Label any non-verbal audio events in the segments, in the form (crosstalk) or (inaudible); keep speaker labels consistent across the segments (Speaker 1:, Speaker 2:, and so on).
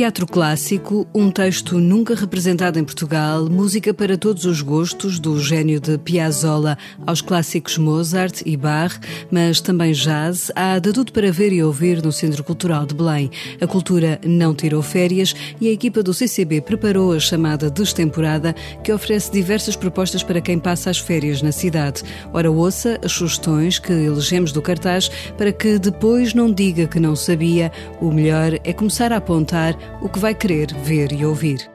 Speaker 1: Teatro clássico, um texto nunca representado em Portugal, música para todos os gostos, do gênio de Piazzolla aos clássicos Mozart e Bach, mas também jazz, há de tudo para ver e ouvir no Centro Cultural de Belém. A cultura não tirou férias e a equipa do CCB preparou a chamada destemporada, que oferece diversas propostas para quem passa as férias na cidade. Ora, ouça as sugestões que elegemos do cartaz para que depois não diga que não sabia. O melhor é começar a apontar o que vai querer ver e ouvir.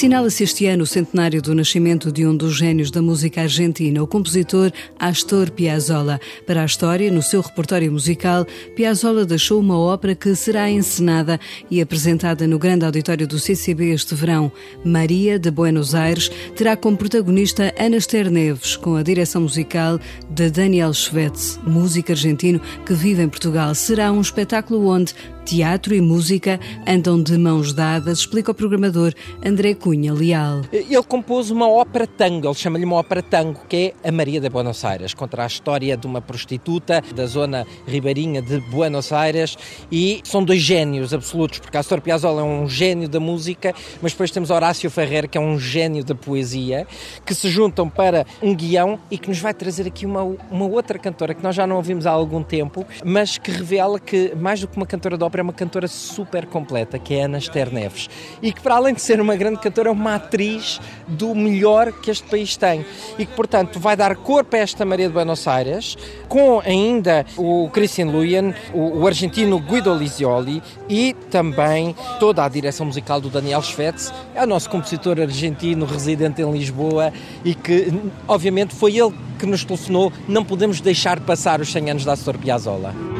Speaker 1: Assinala-se este ano o centenário do nascimento de um dos gênios da música argentina, o compositor Astor Piazzolla. Para a história, no seu repertório musical, Piazzolla deixou uma ópera que será encenada e apresentada no grande auditório do CCB este verão. Maria de Buenos Aires terá como protagonista Ana Esther Neves, com a direção musical de Daniel Schwetz, músico argentino que vive em Portugal. Será um espetáculo onde teatro e música andam de mãos dadas, explica o programador André Cunha Leal.
Speaker 2: Ele compôs uma ópera tango, ele chama-lhe uma ópera tango, que é a Maria de Buenos Aires, contra a história de uma prostituta da zona ribeirinha de Buenos Aires e são dois génios absolutos, porque Astor Piazzolla é um gênio da música, mas depois temos Horácio Ferrer, que é um gênio da poesia, que se juntam para um guião e que nos vai trazer aqui uma, uma outra cantora que nós já não ouvimos há algum tempo, mas que revela que, mais do que uma cantora de ópera, é uma cantora super completa, que é Ana Esther Neves. E que, para além de ser uma grande cantora, é uma atriz do melhor que este país tem. E que, portanto, vai dar corpo a esta Maria de Buenos Aires, com ainda o Christian Lujan, o, o argentino Guido Lisioli e também toda a direção musical do Daniel Schwetz, é o nosso compositor argentino residente em Lisboa e que, obviamente, foi ele que nos telefonou. Não podemos deixar passar os 100 anos da Astor Piazzolla.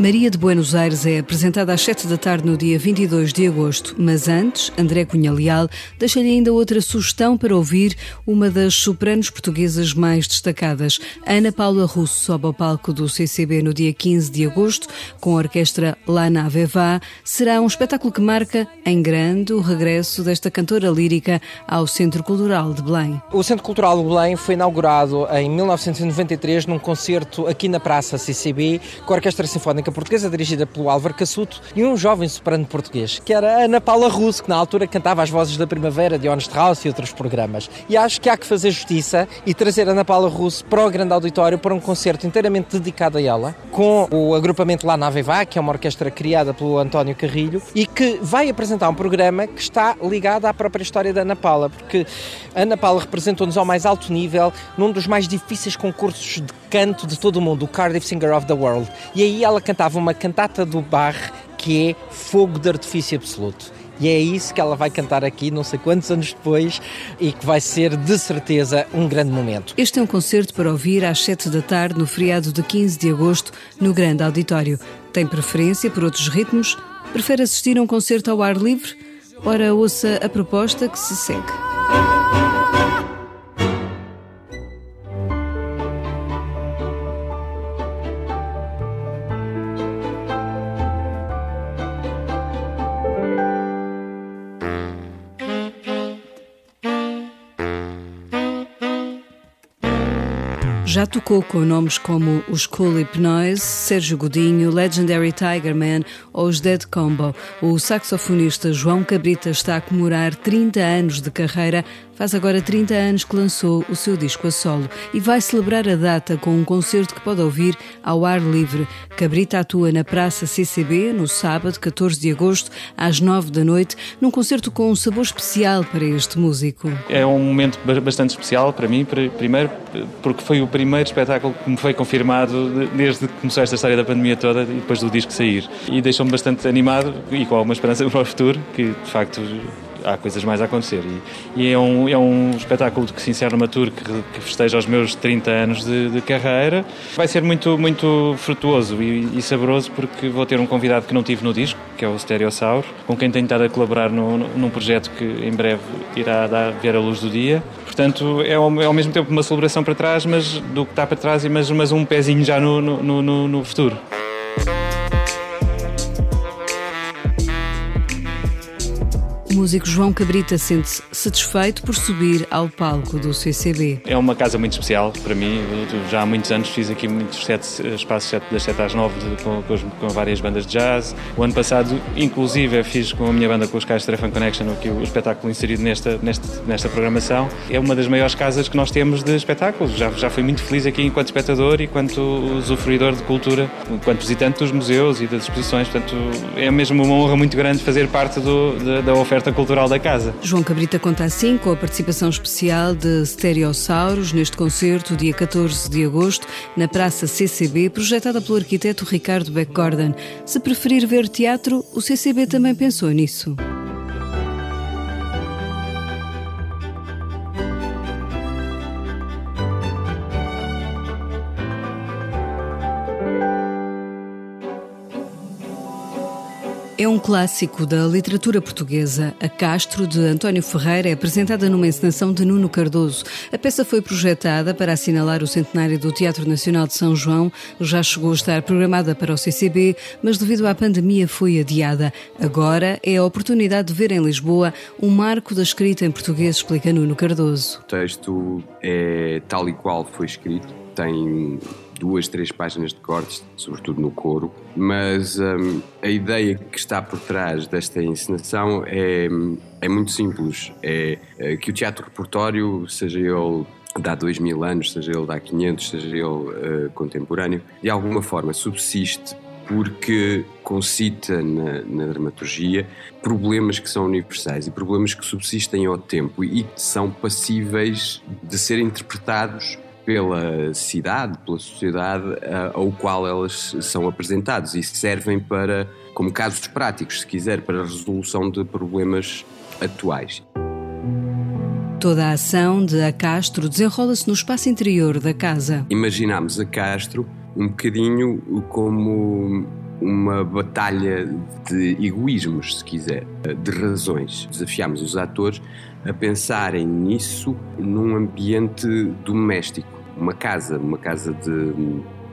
Speaker 1: Maria de Buenos Aires é apresentada às 7 da tarde no dia 22 de agosto, mas antes, André Cunha Leal deixa-lhe ainda outra sugestão para ouvir uma das sopranos portuguesas mais destacadas. Ana Paula Russo sobe ao palco do CCB no dia 15 de agosto com a orquestra La Nave Va. Será um espetáculo que marca em grande o regresso desta cantora lírica ao Centro Cultural de Belém.
Speaker 2: O Centro Cultural de Belém foi inaugurado em 1993 num concerto aqui na Praça CCB com a Orquestra Sinfónica Portuguesa, dirigida pelo Álvaro Cassuto, e um jovem soprano português, que era Ana Paula Russo, que na altura cantava as vozes da Primavera, de Honest House e outros programas. E acho que há que fazer justiça e trazer Ana Paula Russo para o grande auditório para um concerto inteiramente dedicado a ela, com o agrupamento lá na Vevá, que é uma orquestra criada pelo António Carrilho, e que vai apresentar um programa que está ligado à própria história da Ana Paula, porque Ana Paula representou-nos ao mais alto nível num dos mais difíceis concursos de canto de todo o mundo, o Cardiff Singer of the World. E aí ela cantava uma cantata do Bach que é fogo de artifício absoluto. E é isso que ela vai cantar aqui, não sei quantos anos depois, e que vai ser, de certeza, um grande momento.
Speaker 1: Este é um concerto para ouvir às 7 da tarde, no feriado de 15 de agosto, no Grande Auditório. Tem preferência por outros ritmos? Prefere assistir a um concerto ao ar livre? Ora, ouça a proposta que se segue. Já tocou com nomes como os Cool Hypnoise, Sérgio Godinho, Legendary Tiger Man ou os Dead Combo. O saxofonista João Cabrita está a comemorar 30 anos de carreira Faz agora 30 anos que lançou o seu disco a solo e vai celebrar a data com um concerto que pode ouvir ao ar livre. Cabrita atua na Praça CCB no sábado, 14 de agosto, às 9 da noite, num concerto com um sabor especial para este músico.
Speaker 3: É um momento bastante especial para mim, primeiro porque foi o primeiro espetáculo que me foi confirmado desde que começou esta história da pandemia toda e depois do disco sair. E deixou-me bastante animado e com alguma esperança (laughs) para o futuro, que de facto há coisas mais a acontecer. E, e, é, um, é um espetáculo que se encerra numa tour que, que festeja os meus 30 anos de, de carreira. Vai ser muito, muito frutuoso e, e, saboroso porque vou ter um convidado que não tive no disco, que é o Stereossauro, com quem tenho estado a colaborar no, num projeto que em breve irá dar, ver a luz do dia. Portanto, é ao, é ao mesmo tempo uma celebração para trás, mas do que está para trás, mas, mas um pezinho já no, no, no, no futuro.
Speaker 1: O músico João Cabrita sente-se satisfeito por subir ao palco do CCB.
Speaker 3: É uma casa muito especial para mim. Já há muitos anos fiz aqui muitos sete, espaços sete, das 7 às 9 de, com, com, várias bandas de jazz. O ano passado, inclusive, fiz com a minha banda, com os Cais Fan Connection, aqui, o espetáculo inserido nesta, nesta, nesta programação. É uma das maiores casas que nós temos de espetáculos. Já, já fui muito feliz aqui enquanto espectador e enquanto usufruidor de cultura, enquanto visitante dos museus e das exposições. Portanto, é mesmo uma honra muito grande fazer parte do, da, da oferta oferta cultural da casa.
Speaker 1: João Cabrita conta assim com a participação especial de Stereossauros neste concerto, dia 14 de agosto, na Praça CCB, projetada pelo arquiteto Ricardo Beck Gordon. Se preferir ver teatro, o CCB também pensou nisso. Um clássico da literatura portuguesa. A Castro, de António Ferreira, é apresentada numa encenação de Nuno Cardoso. A peça foi projetada para assinalar o centenário do Teatro Nacional de São João. Já chegou a estar programada para o CCB, mas devido à pandemia foi adiada. Agora é a oportunidade de ver em Lisboa um marco da escrita em português, explica Nuno Cardoso.
Speaker 4: O texto é tal e qual foi escrito, tem duas, três páginas de cortes, sobretudo no coro, mas hum, a ideia que está por trás desta encenação é, é muito simples. É, é que o teatro repertório, seja ele de há dois mil anos, seja ele de há 500, seja ele uh, contemporâneo, de alguma forma subsiste porque concita na, na, dramaturgia problemas que são universais e problemas que subsistem ao tempo e que são passíveis de ser interpretados pela cidade, pela sociedade ao qual elas são apresentadas e servem para, como casos práticos, se quiser, para a resolução de problemas atuais.
Speaker 1: Toda a ação de A Castro desenrola-se no espaço interior da casa.
Speaker 4: Imaginámos A Castro um bocadinho como uma batalha de egoísmos, se quiser, de razões. Desafiámos os atores a pensarem nisso num ambiente doméstico uma casa, uma casa de,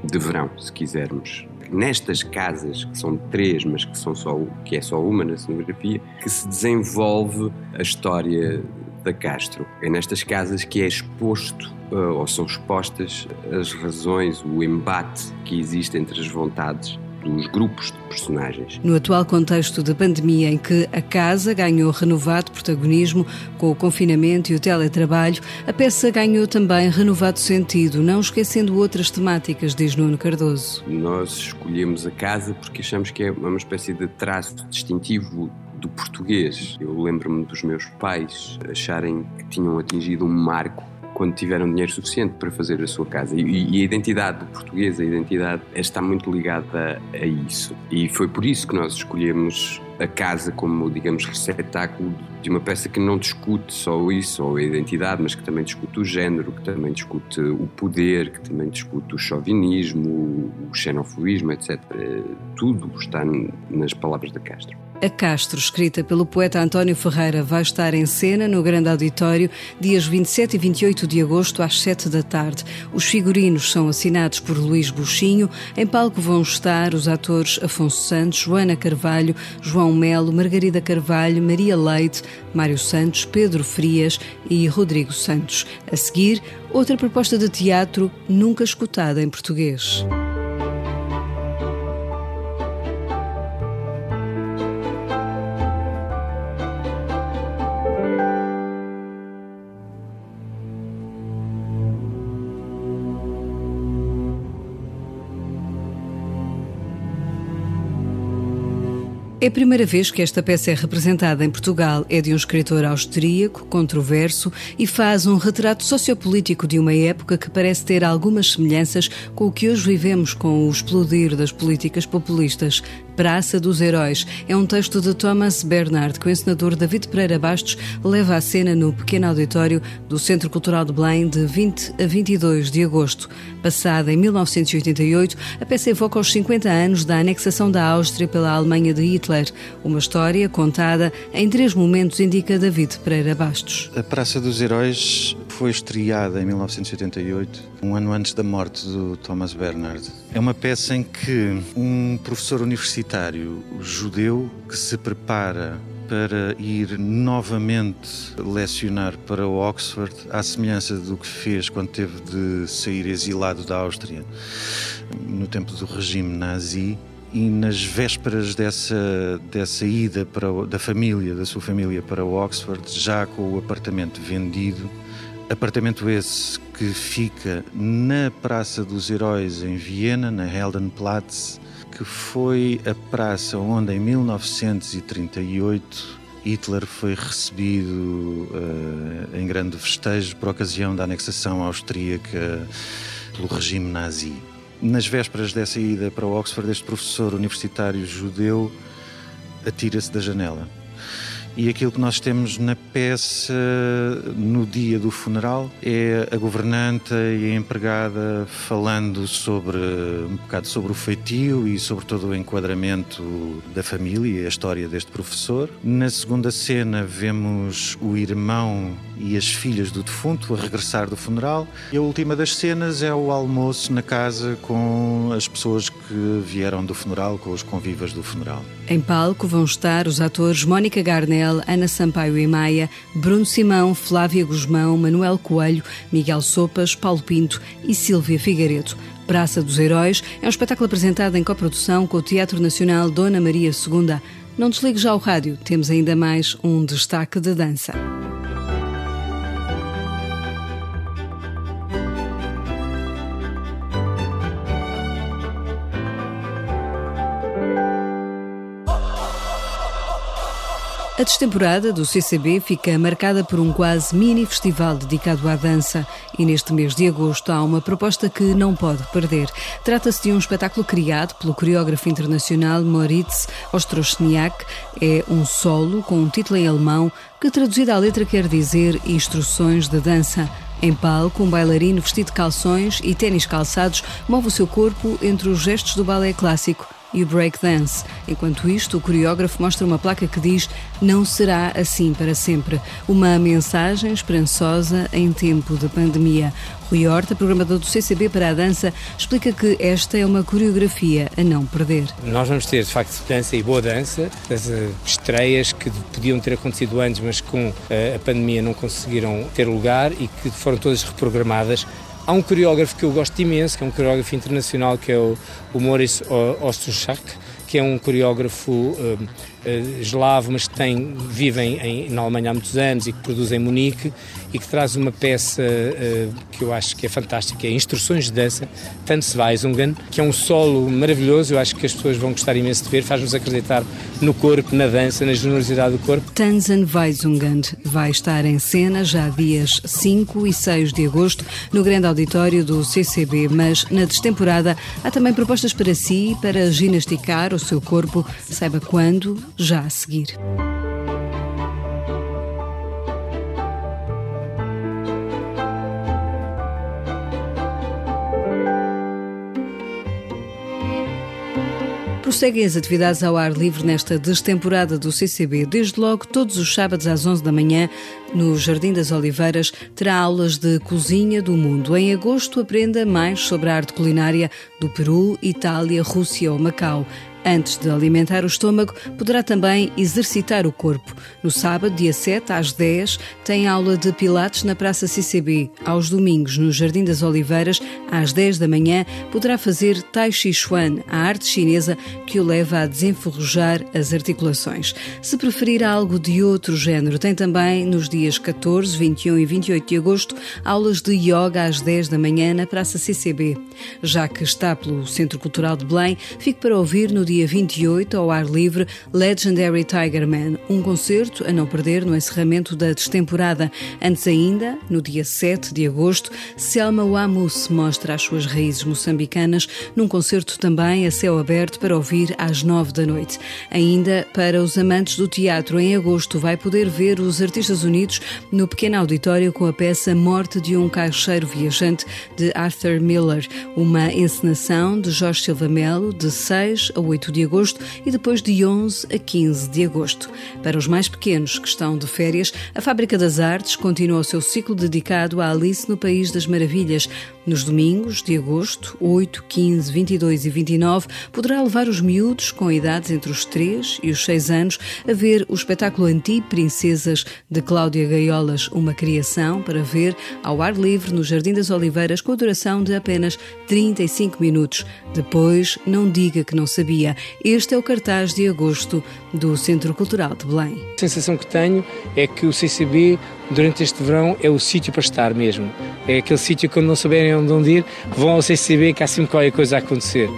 Speaker 4: de verão, se quisermos. Nestas casas, que são três, mas que, são só, que é só uma na cenografia, que se desenvolve a história da Castro. É nestas casas que é exposto uh, ou são expostas as razões, o embate que existe entre as vontades dos grupos de personagens.
Speaker 1: No atual contexto de pandemia em que a casa ganhou renovado protagonismo com o confinamento e o teletrabalho, a peça ganhou também renovado sentido, não esquecendo outras temáticas, diz Nuno Cardoso.
Speaker 4: Nós escolhemos a casa porque achamos que é uma espécie de traço distintivo do português. Eu lembro-me dos meus pais acharem que tinham atingido um marco quando tiveram dinheiro suficiente para fazer a sua casa. E, e a identidade do português, a identidade está muito ligada a, a isso. E foi por isso que nós escolhemos a casa como, digamos, receptáculo de uma peça que não discute só isso, ou a identidade, mas que também discute o género, que também discute o poder, que também discute o chauvinismo, o xenofobismo, etc. Tudo está nas palavras da Castro.
Speaker 1: A Castro, escrita pelo poeta António Ferreira, vai estar em cena no Grande Auditório dias 27 e 28 de agosto às 7 da tarde. Os figurinos são assinados por Luís Buchinho. Em palco vão estar os atores Afonso Santos, Joana Carvalho, João Melo, Margarida Carvalho, Maria Leite, Mário Santos, Pedro Frias e Rodrigo Santos. A seguir, outra proposta de teatro nunca escutada em português. É a primeira vez que esta peça é representada em Portugal. É de um escritor austríaco, controverso e faz um retrato sociopolítico de uma época que parece ter algumas semelhanças com o que hoje vivemos com o explodir das políticas populistas. Praça dos Heróis é um texto de Thomas Bernard que o encenador David Pereira Bastos leva à cena no pequeno auditório do Centro Cultural de Belém de 20 a 22 de agosto. Passada em 1988, a peça evoca os 50 anos da anexação da Áustria pela Alemanha de Hitler. Uma história contada em três momentos, indica David Pereira Bastos.
Speaker 5: A Praça dos Heróis foi estreada em 1988, um ano antes da morte do Thomas Bernhard. É uma peça em que um professor universitário judeu que se prepara para ir novamente lecionar para Oxford, à semelhança do que fez quando teve de sair exilado da Áustria no tempo do regime nazi. E nas vésperas dessa, dessa ida para, da família, da sua família para Oxford, já com o apartamento vendido, apartamento esse que fica na Praça dos Heróis em Viena, na Heldenplatz, que foi a praça onde em 1938 Hitler foi recebido uh, em grande festejo por ocasião da anexação austríaca pelo regime nazi. Nas vésperas dessa ida para Oxford, este professor universitário judeu atira-se da janela e aquilo que nós temos na peça no dia do funeral é a governanta e a empregada falando sobre um bocado sobre o feitio e sobre todo o enquadramento da família e a história deste professor. Na segunda cena vemos o irmão e as filhas do defunto a regressar do funeral. E a última das cenas é o almoço na casa com as pessoas que vieram do funeral, com os convivas do funeral.
Speaker 1: Em palco vão estar os atores Mónica Garnel, Ana Sampaio e Maia, Bruno Simão, Flávia Guzmão, Manuel Coelho, Miguel Sopas, Paulo Pinto e Silvia Figueiredo. Praça dos Heróis é um espetáculo apresentado em coprodução com o Teatro Nacional Dona Maria II. Não desligue já o rádio, temos ainda mais um destaque de dança. A destemporada do CCB fica marcada por um quase mini festival dedicado à dança e neste mês de agosto há uma proposta que não pode perder. Trata-se de um espetáculo criado pelo coreógrafo internacional Moritz Ostroschniak. É um solo com um título em alemão que traduzida à letra quer dizer Instruções de Dança. Em palco, um bailarino vestido de calções e tênis calçados move o seu corpo entre os gestos do balé clássico e breakdance. Enquanto isto, o coreógrafo mostra uma placa que diz Não será assim para sempre. Uma mensagem esperançosa em tempo de pandemia. Rui Horta, programador do CCB para a dança, explica que esta é uma coreografia a não perder.
Speaker 6: Nós vamos ter, de facto, dança e boa dança, as eh, estreias que podiam ter acontecido antes, mas com eh, a pandemia não conseguiram ter lugar e que foram todas reprogramadas Há um coreógrafo que eu gosto imenso, que é um coreógrafo internacional, que é o, o Maurice Ostruchak, que é um coreógrafo uh, eslavo, mas que tem, vive em, na Alemanha há muitos anos e que produz em Munique e que traz uma peça uh, que eu acho que é fantástica, é Instruções de Dança, Tanzweisungen, que é um solo maravilhoso, eu acho que as pessoas vão gostar imenso de ver, faz-nos acreditar no corpo, na dança, na generosidade do corpo.
Speaker 1: Tanzweisungen vai estar em cena já dias 5 e 6 de agosto no grande auditório do CCB, mas na destemporada há também propostas para si, para ginasticar o seu corpo, saiba quando, já a seguir. Prosseguem as atividades ao ar livre nesta destemporada do CCB. Desde logo, todos os sábados às 11 da manhã, no Jardim das Oliveiras, terá aulas de cozinha do mundo. Em agosto, aprenda mais sobre a arte culinária do Peru, Itália, Rússia ou Macau. Antes de alimentar o estômago, poderá também exercitar o corpo. No sábado, dia 7, às 10, tem aula de Pilates na Praça CCB. Aos domingos, no Jardim das Oliveiras, às 10 da manhã, poderá fazer Tai Chi Chuan, a arte chinesa que o leva a desenferrujar as articulações. Se preferir algo de outro género, tem também, nos dias 14, 21 e 28 de agosto, aulas de yoga às 10 da manhã na Praça CCB. Já que está pelo Centro Cultural de Belém, fique para ouvir no dia dia 28, ao ar livre, Legendary Tiger Man, um concerto a não perder no encerramento da destemporada. Antes ainda, no dia 7 de agosto, Selma Wamus mostra as suas raízes moçambicanas num concerto também a céu aberto para ouvir às 9 da noite. Ainda para os amantes do teatro, em agosto vai poder ver os Artistas Unidos, no pequeno auditório com a peça Morte de um Caixeiro Viajante, de Arthur Miller, uma encenação de Jorge Silva Melo, de 6 a 8 de agosto e depois de 11 a 15 de agosto. Para os mais pequenos que estão de férias, a Fábrica das Artes continua o seu ciclo dedicado a Alice no País das Maravilhas. Nos domingos de agosto, 8, 15, 22 e 29, poderá levar os miúdos com idades entre os 3 e os 6 anos a ver o espetáculo Anti-Princesas de Cláudia Gaiolas, uma criação para ver ao ar livre no Jardim das Oliveiras com a duração de apenas 35 minutos. Depois, não diga que não sabia. Este é o cartaz de agosto do Centro Cultural de Belém.
Speaker 6: A sensação que tenho é que o CCB durante este verão é o sítio para estar mesmo. É aquele sítio quando não souberem onde ir, vão ao CCB que há sempre qualquer coisa a acontecer.